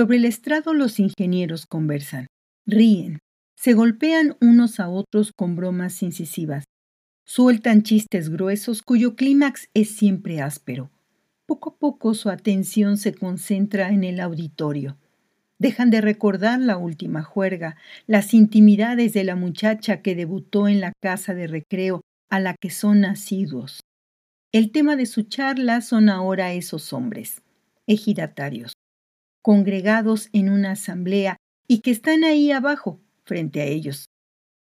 Sobre el estrado los ingenieros conversan, ríen, se golpean unos a otros con bromas incisivas, sueltan chistes gruesos cuyo clímax es siempre áspero. Poco a poco su atención se concentra en el auditorio. Dejan de recordar la última juerga, las intimidades de la muchacha que debutó en la casa de recreo a la que son asiduos. El tema de su charla son ahora esos hombres, ejidatarios, congregados en una asamblea y que están ahí abajo, frente a ellos.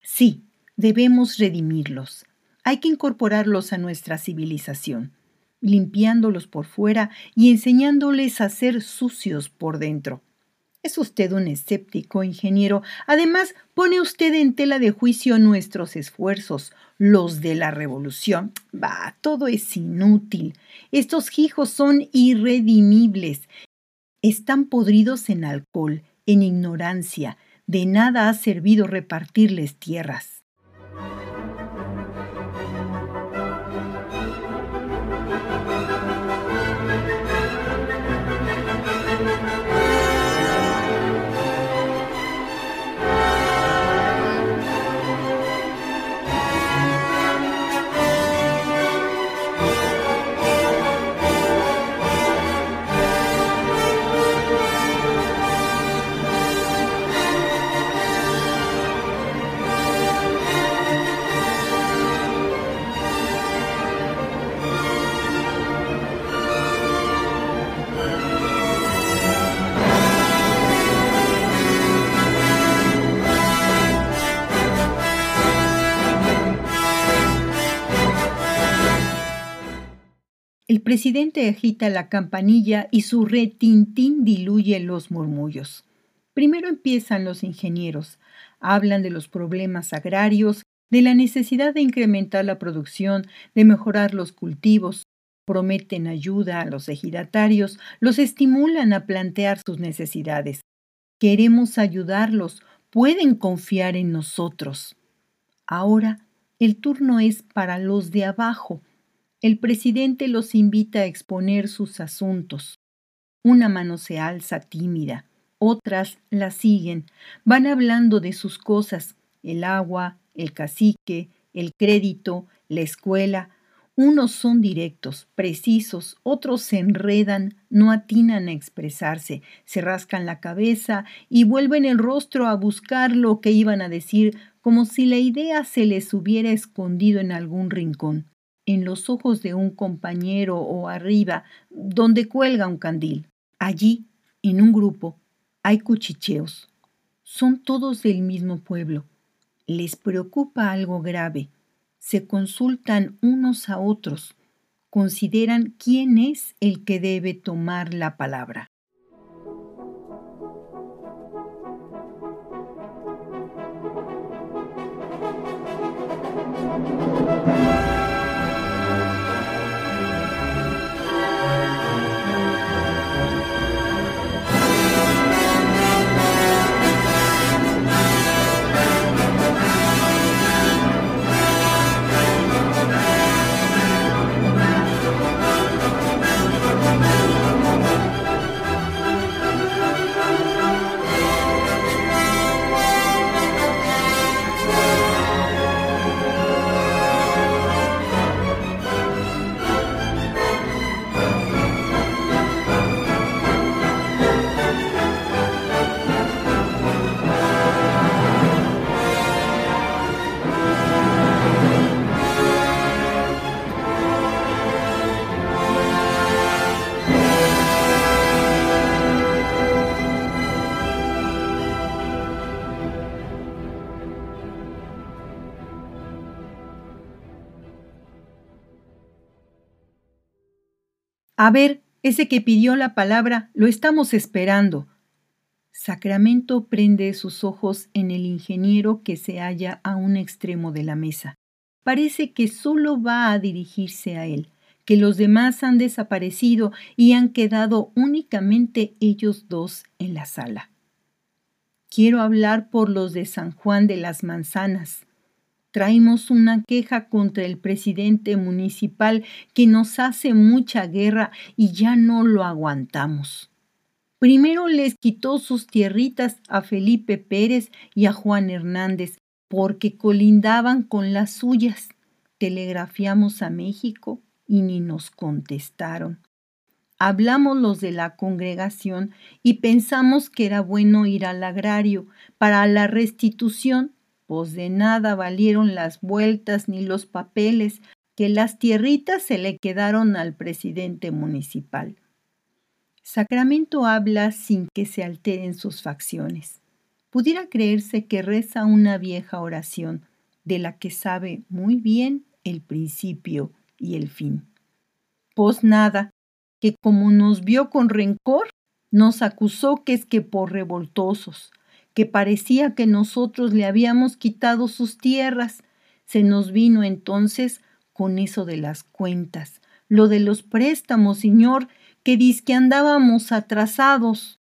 Sí, debemos redimirlos. Hay que incorporarlos a nuestra civilización, limpiándolos por fuera y enseñándoles a ser sucios por dentro. Es usted un escéptico, ingeniero. Además, pone usted en tela de juicio nuestros esfuerzos, los de la revolución. Bah, todo es inútil. Estos hijos son irredimibles están podridos en alcohol, en ignorancia, de nada ha servido repartirles tierras. El presidente agita la campanilla y su retintín diluye los murmullos. Primero empiezan los ingenieros. Hablan de los problemas agrarios, de la necesidad de incrementar la producción, de mejorar los cultivos. Prometen ayuda a los ejidatarios, los estimulan a plantear sus necesidades. Queremos ayudarlos, pueden confiar en nosotros. Ahora el turno es para los de abajo, el presidente los invita a exponer sus asuntos. Una mano se alza tímida, otras la siguen, van hablando de sus cosas, el agua, el cacique, el crédito, la escuela. Unos son directos, precisos, otros se enredan, no atinan a expresarse, se rascan la cabeza y vuelven el rostro a buscar lo que iban a decir como si la idea se les hubiera escondido en algún rincón en los ojos de un compañero o arriba, donde cuelga un candil. Allí, en un grupo, hay cuchicheos. Son todos del mismo pueblo. Les preocupa algo grave. Se consultan unos a otros. Consideran quién es el que debe tomar la palabra. A ver, ese que pidió la palabra, lo estamos esperando. Sacramento prende sus ojos en el ingeniero que se halla a un extremo de la mesa. Parece que solo va a dirigirse a él, que los demás han desaparecido y han quedado únicamente ellos dos en la sala. Quiero hablar por los de San Juan de las Manzanas. Traemos una queja contra el presidente municipal que nos hace mucha guerra y ya no lo aguantamos. Primero les quitó sus tierritas a Felipe Pérez y a Juan Hernández porque colindaban con las suyas. Telegrafiamos a México y ni nos contestaron. Hablamos los de la congregación y pensamos que era bueno ir al agrario para la restitución, pues de nada valieron las vueltas ni los papeles, que las tierritas se le quedaron al presidente municipal. Sacramento habla sin que se alteren sus facciones. Pudiera creerse que reza una vieja oración, de la que sabe muy bien el principio y el fin. Pues nada, que como nos vio con rencor, nos acusó que es que por revoltosos, que parecía que nosotros le habíamos quitado sus tierras. Se nos vino entonces con eso de las cuentas, lo de los préstamos, señor, que que andábamos atrasados.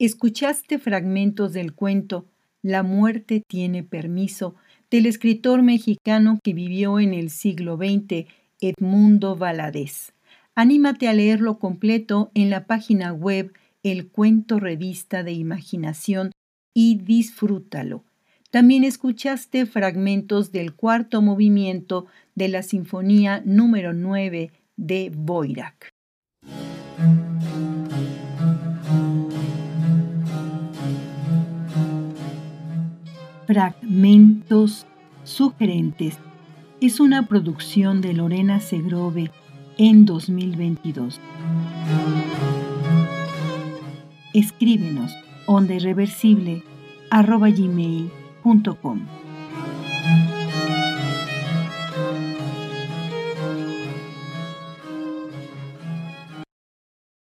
Escuchaste fragmentos del cuento La muerte tiene permiso del escritor mexicano que vivió en el siglo XX, Edmundo Valadez. Anímate a leerlo completo en la página web El Cuento Revista de Imaginación y disfrútalo. También escuchaste fragmentos del cuarto movimiento de la Sinfonía número 9 de Boirac. Fragmentos sugerentes es una producción de Lorena Segrove en 2022. Escríbenos ondairreversible.com